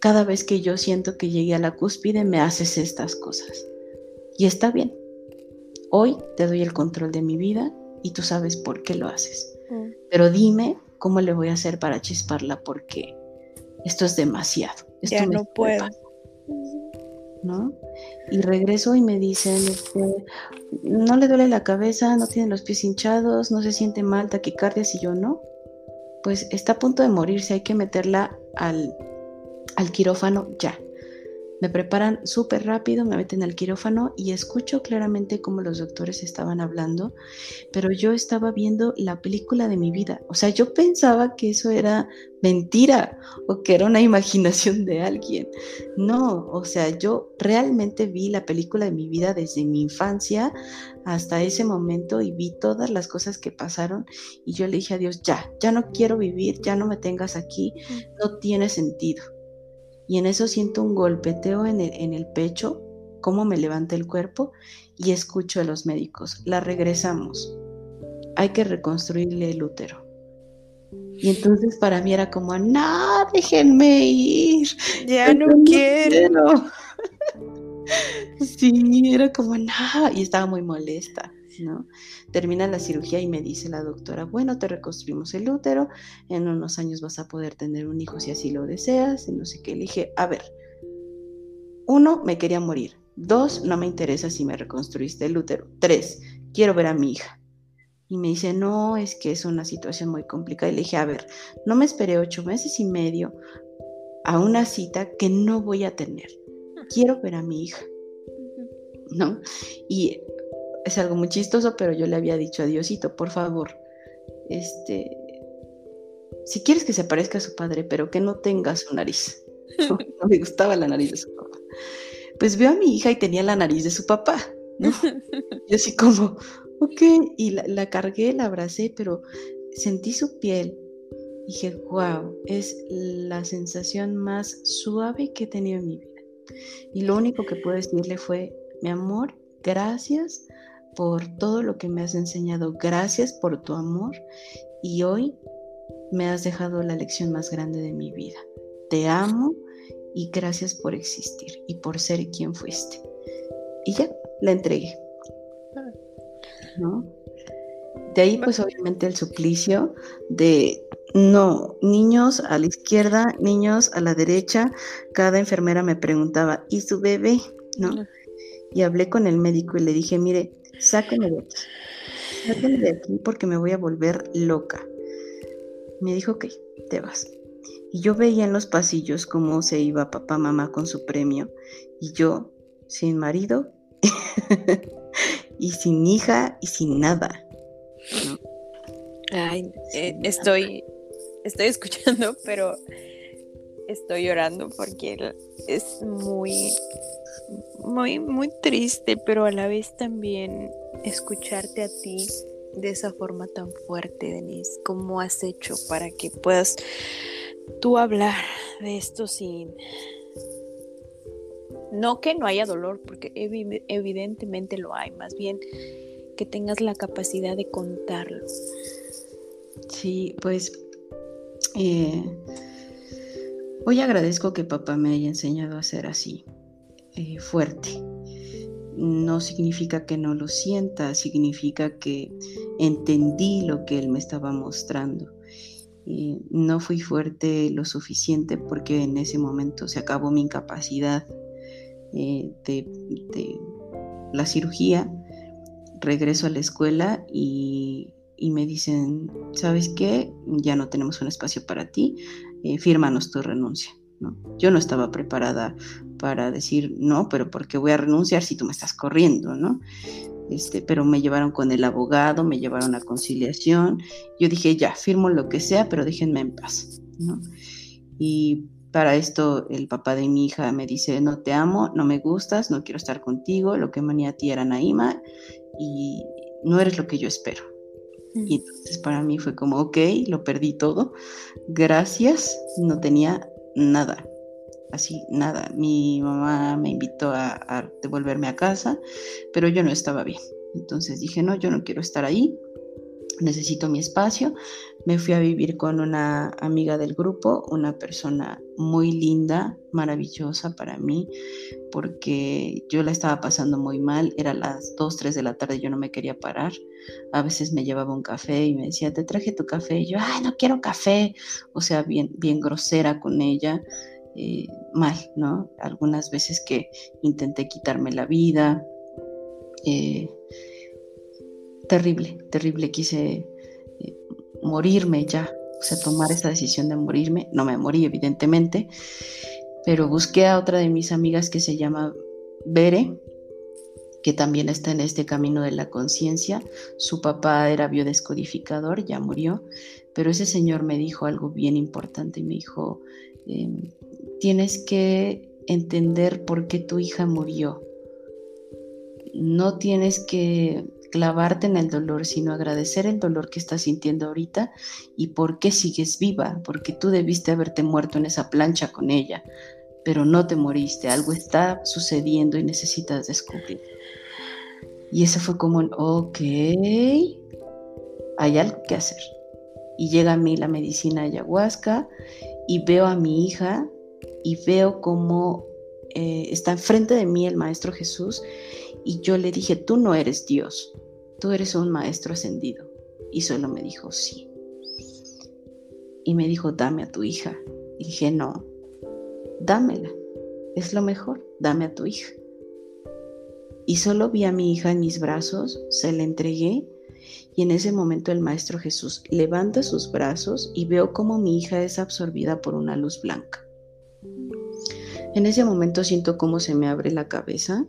Cada vez que yo siento que llegué a la cúspide me haces estas cosas. Y está bien. Hoy te doy el control de mi vida y tú sabes por qué lo haces. Mm. Pero dime ¿cómo le voy a hacer para chisparla? Porque esto es demasiado. ya no puedo. ¿No? Y regreso y me dicen, este, no le duele la cabeza, no tiene los pies hinchados, no se siente mal, taquicardia, y yo no. Pues está a punto de morirse, hay que meterla al, al quirófano ya. Me preparan súper rápido, me meten al quirófano y escucho claramente cómo los doctores estaban hablando, pero yo estaba viendo la película de mi vida. O sea, yo pensaba que eso era mentira o que era una imaginación de alguien. No, o sea, yo realmente vi la película de mi vida desde mi infancia hasta ese momento y vi todas las cosas que pasaron y yo le dije a Dios, ya, ya no quiero vivir, ya no me tengas aquí, no tiene sentido y en eso siento un golpeteo en el, en el pecho, cómo me levanta el cuerpo y escucho a los médicos, la regresamos, hay que reconstruirle el útero. Y entonces para mí era como, no, déjenme ir. Ya no, quiero. sí, era como, no, y estaba muy molesta. ¿No? Termina la cirugía y me dice la doctora, bueno, te reconstruimos el útero, en unos años vas a poder tener un hijo si así lo deseas, y no sé qué. Le dije, a ver, uno, me quería morir. Dos, no me interesa si me reconstruiste el útero. Tres, quiero ver a mi hija. Y me dice, no, es que es una situación muy complicada. Y le dije, a ver, no me esperé ocho meses y medio a una cita que no voy a tener. Quiero ver a mi hija. ¿No? Y es algo muy chistoso, pero yo le había dicho a Diosito, por favor, este, si quieres que se parezca a su padre, pero que no tenga su nariz. No, me gustaba la nariz de su papá. Pues veo a mi hija y tenía la nariz de su papá, ¿no? Yo así como, ok, y la, la cargué, la abracé, pero sentí su piel. Y dije, wow, es la sensación más suave que he tenido en mi vida. Y lo único que puedo decirle fue, mi amor, gracias por todo lo que me has enseñado. Gracias por tu amor y hoy me has dejado la lección más grande de mi vida. Te amo y gracias por existir y por ser quien fuiste. Y ya, la entregué. ¿No? De ahí pues obviamente el suplicio de no, niños a la izquierda, niños a la derecha. Cada enfermera me preguntaba, ¿y su bebé? ¿No? Y hablé con el médico y le dije, mire, sáqueme de aquí. Sáqueme de aquí porque me voy a volver loca. Me dijo, ok, te vas. Y yo veía en los pasillos cómo se iba papá, mamá con su premio. Y yo, sin marido, y sin hija, y sin nada. Ay, eh, estoy, estoy escuchando, pero estoy llorando porque es muy muy, muy triste, pero a la vez también escucharte a ti de esa forma tan fuerte, Denise? ¿Cómo has hecho para que puedas tú hablar de esto sin... No que no haya dolor, porque evidentemente lo hay, más bien que tengas la capacidad de contarlo. Sí, pues eh, hoy agradezco que papá me haya enseñado a ser así, eh, fuerte. No significa que no lo sienta, significa que entendí lo que él me estaba mostrando. no fui fuerte lo suficiente porque en ese momento se acabó mi incapacidad eh, de, la cirugía. Regreso a la escuela y y me dicen, ¿sabes qué? Ya no tenemos un espacio para ti, eh, fírmanos tu renuncia. ¿No? Yo no estaba preparada para decir, no, pero ¿por qué voy a renunciar si tú me estás corriendo? ¿no? Este, pero me llevaron con el abogado, me llevaron a conciliación. Yo dije, ya, firmo lo que sea, pero déjenme en paz. ¿no? Y para esto el papá de mi hija me dice, no te amo, no me gustas, no quiero estar contigo, lo que venía a ti era Naima y no eres lo que yo espero. Y entonces para mí fue como, ok, lo perdí todo, gracias, no tenía nada, así, nada. Mi mamá me invitó a, devolverme a casa, pero yo no estaba bien. Entonces dije, no, yo no quiero estar ahí, necesito mi espacio. Me fui a vivir con una amiga del grupo, una persona muy linda, maravillosa para mí, porque yo la estaba pasando muy mal, era las 2, 3 de la tarde, yo no me quería parar. A veces me llevaba un café y me decía, te traje tu café. Y yo, ay, no quiero café. O sea, bien, bien grosera con ella. Eh, mal, ¿no? Algunas veces que intenté quitarme la vida. Eh, terrible, terrible, quise eh, morirme ya, o sea, tomar esa decisión de morirme. No me morí, evidentemente, pero busqué a otra de mis amigas que se llama Bere, que también está en este camino de la conciencia. Su papá era biodescodificador, ya murió, pero ese señor me dijo algo bien importante me dijo, em, tienes que entender por qué tu hija murió. No tienes que clavarte en el dolor, sino agradecer el dolor que estás sintiendo ahorita y por qué sigues viva, porque tú debiste haberte muerto en esa plancha con ella, pero no te moriste, algo está sucediendo y necesitas descubrir. Y eso fue como, ok, hay algo que hacer. Y llega a mí la medicina ayahuasca y veo a mi hija y veo cómo eh, está enfrente de mí el Maestro Jesús y yo le dije, tú no eres Dios, tú eres un Maestro ascendido. Y solo me dijo, sí. Y me dijo, dame a tu hija. Y dije, no, dámela, es lo mejor, dame a tu hija. Y solo vi a mi hija en mis brazos, se la entregué y en ese momento el Maestro Jesús levanta sus brazos y veo como mi hija es absorbida por una luz blanca. En ese momento siento cómo se me abre la cabeza,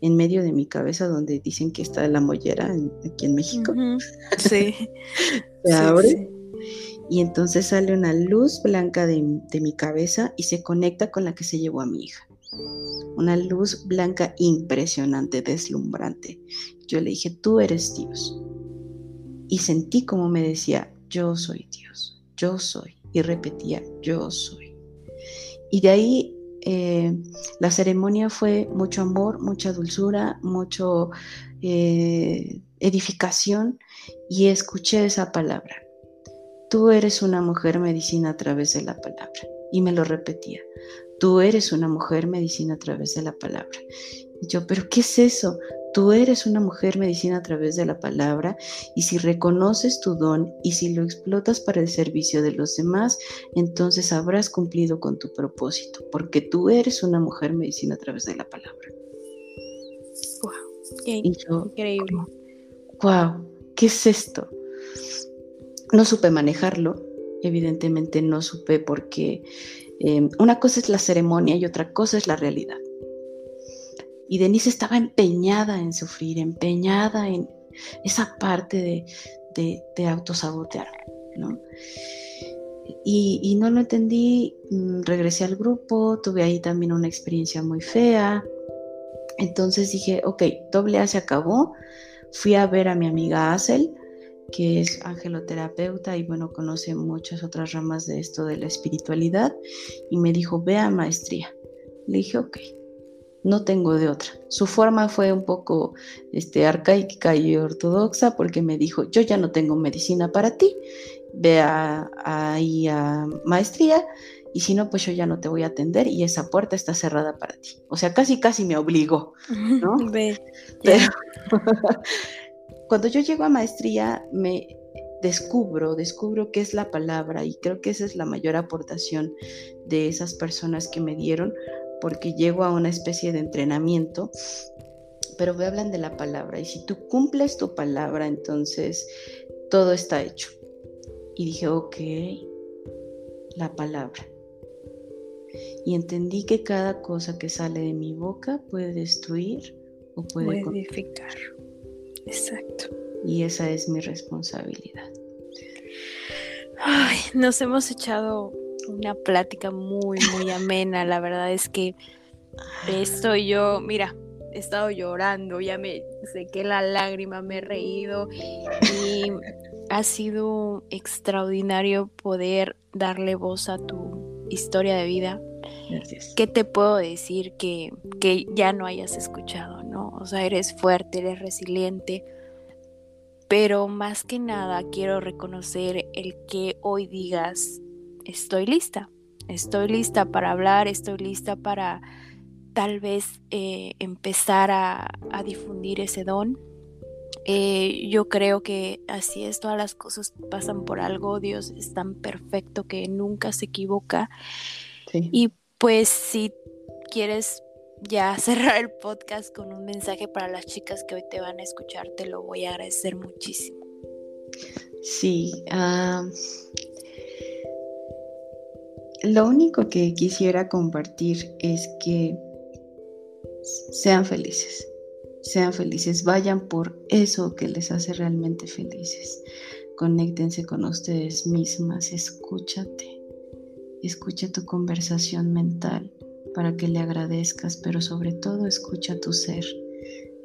en medio de mi cabeza donde dicen que está la mollera aquí en México. Sí. se abre. Y entonces sale una luz blanca de, de mi cabeza y se conecta con la que se llevó a mi hija. Una luz blanca impresionante, deslumbrante. Yo le dije, tú eres Dios. Y sentí como me decía, yo soy Dios, yo soy. Y repetía, yo soy. Y de ahí eh, la ceremonia fue mucho amor, mucha dulzura, mucho eh, edificación y escuché esa palabra. Tú eres una mujer medicina a través de la palabra. Y me lo repetía. Tú eres una mujer medicina a través de la palabra. Y yo, pero ¿qué es eso? Tú eres una mujer medicina a través de la palabra y si reconoces tu don y si lo explotas para el servicio de los demás, entonces habrás cumplido con tu propósito, porque tú eres una mujer medicina a través de la palabra. Wow, increíble. Wow, ¿qué es esto? No supe manejarlo, evidentemente no supe porque eh, una cosa es la ceremonia y otra cosa es la realidad. Y Denise estaba empeñada en sufrir, empeñada en esa parte de, de, autosabotear, ¿no? Y, no lo entendí, mm, regresé al grupo, tuve ahí también una experiencia muy fea. Entonces dije, ok, doble A se acabó, Fui a ver a mi amiga Asel, que es angeloterapeuta y bueno, conoce muchas otras ramas de esto de la espiritualidad, y me dijo, ve a maestría. Le dije, ok, no tengo de otra. Su forma fue un poco este, arcaica y ortodoxa porque me dijo, yo ya no tengo medicina para ti, ve ahí a, maestría y si no, pues yo ya no te voy a atender y esa puerta está cerrada para ti. O sea, casi, casi me obligó, ¿no? Pero cuando yo llego a maestría me descubro, descubro qué es la palabra y creo que esa es la mayor aportación de esas personas que me dieron porque llego a una especie de entrenamiento, pero me hablan de la palabra y si tú cumples tu palabra, entonces todo está hecho. Y dije, ok, la palabra. Y entendí que cada cosa que sale de mi boca puede destruir o puede, edificar. Exacto. Y esa es mi responsabilidad. Ay, nos hemos echado una plática muy, muy amena. La verdad es que estoy yo, mira, he estado llorando, ya me sequé la lágrima, me he reído y ha sido extraordinario poder darle voz a tu historia de vida. Gracias. ¿Qué te puedo decir que, que ya no hayas escuchado, no? O sea, eres fuerte, eres resiliente, pero más que nada quiero reconocer el que hoy digas, estoy lista, estoy lista para hablar, estoy lista para tal vez eh, empezar a, difundir ese don. Eh, yo creo que así es, todas las cosas pasan por algo, Dios es tan perfecto que nunca se equivoca. Y pues si quieres ya cerrar el podcast con un mensaje para las chicas que hoy te van a escuchar, te lo voy a agradecer muchísimo. Sí, ah, lo único que quisiera compartir es que sean felices, sean felices, vayan por eso que les hace realmente felices. Conéctense con ustedes mismas, escúchate, escucha tu conversación mental para que le agradezcas, pero sobre todo escucha tu ser,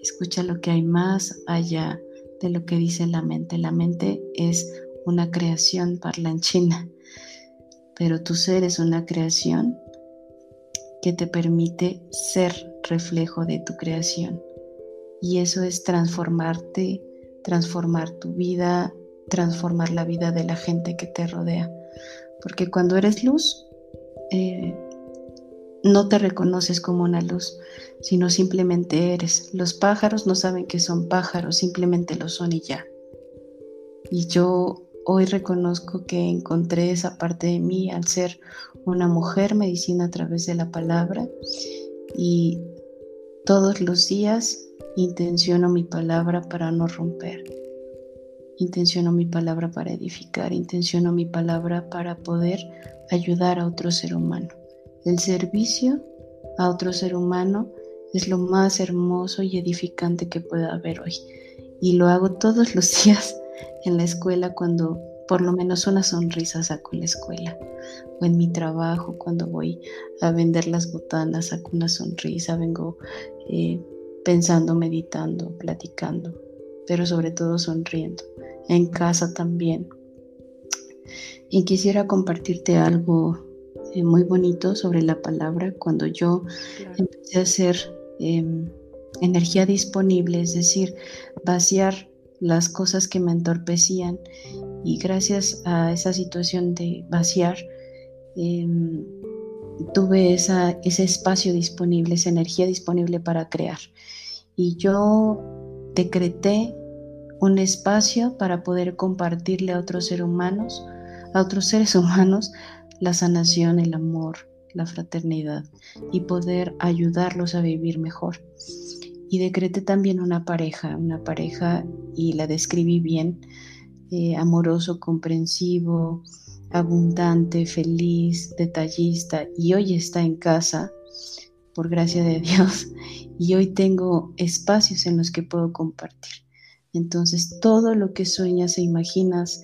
escucha lo que hay más allá de lo que dice la mente. La mente es una creación parlanchina pero tu ser es una creación que te permite ser reflejo de tu creación. Y eso es transformarte, transformar tu vida, transformar la vida de la gente que te rodea. Porque cuando eres luz, eh, no te reconoces como una luz, sino simplemente eres. Los pájaros no saben que son pájaros, simplemente lo son y ya. Y yo Hoy reconozco que encontré esa parte de mí al ser una mujer medicina a través de la palabra y todos los días intenciono mi palabra para no romper. Intenciono mi palabra para edificar, intenciono mi palabra para poder ayudar a otro ser humano. El servicio a otro ser humano es lo más hermoso y edificante que pueda haber hoy. Y lo hago todos los días en la escuela cuando por lo menos una sonrisa saco en la escuela o en mi trabajo cuando voy a vender las botanas saco una sonrisa, vengo eh, pensando, meditando, platicando, pero sobre todo sonriendo. En casa también. Y quisiera compartirte algo eh, muy bonito sobre la palabra. Cuando yo empecé a hacer em, energía disponible, es decir, vaciar las cosas que me entorpecían y gracias a esa situación de vaciar em, tuve esa, ese espacio disponible, esa energía disponible para crear. Y yo decreté un espacio para poder compartirle a otros seres humanos, a otros seres humanos, la sanación, el amor, la fraternidad y poder ayudarlos a vivir mejor y decreté también una pareja, una pareja y la describí bien, eh, amoroso, comprensivo, abundante, feliz, detallista y hoy está en casa, por gracia de Dios, y hoy tengo espacios en los que puedo compartir. Entonces todo lo que sueñas e imaginas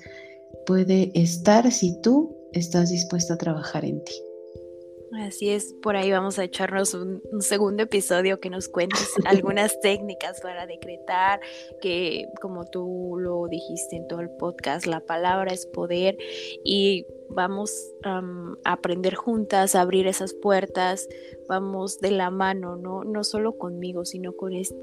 puede estar si tú estás dispuesta a trabajar en ti. Así es, por ahí vamos a echarnos un, segundo episodio que nos cuentes algunas técnicas para decretar, que como tú lo dijiste en todo el podcast, la palabra es poder y vamos a aprender juntas a abrir esas puertas, vamos de la mano, ¿no? No solo conmigo, sino con este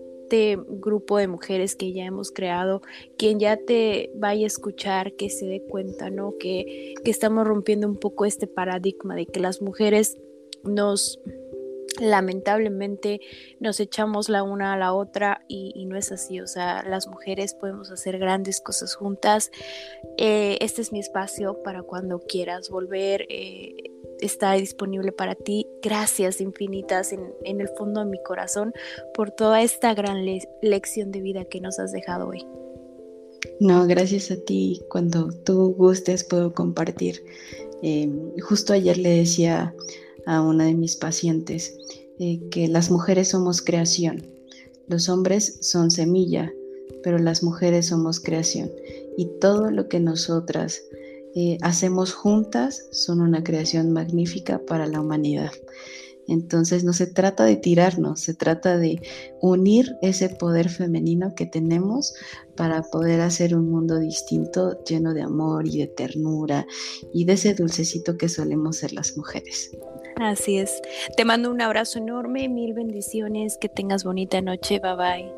grupo de mujeres que ya hemos creado, quien ya te vaya a escuchar, que se dé cuenta, ¿no? Que, que estamos rompiendo un poco este paradigma de que las mujeres nos lamentablemente nos echamos la una a la otra y, no es así, o sea, las mujeres podemos hacer grandes cosas juntas. Eh, este es mi espacio para cuando quieras volver, eh, está disponible para ti. Gracias infinitas en, el fondo de mi corazón por toda esta gran lección de vida que nos has dejado hoy. No, gracias a ti. Cuando tú gustes puedo compartir. Eh, justo ayer le decía a una de mis pacientes eh, que las mujeres somos creación, los hombres son semilla, pero las mujeres somos creación y todo lo que nosotras eh, hacemos juntas son una creación magnífica para la humanidad. Entonces no se trata de tirarnos, se trata de unir ese poder femenino que tenemos para poder hacer un mundo distinto, lleno de amor y de ternura y de ese dulcecito que solemos ser las mujeres. Así es. Te mando un abrazo enorme, mil bendiciones, que tengas bonita noche, bye bye.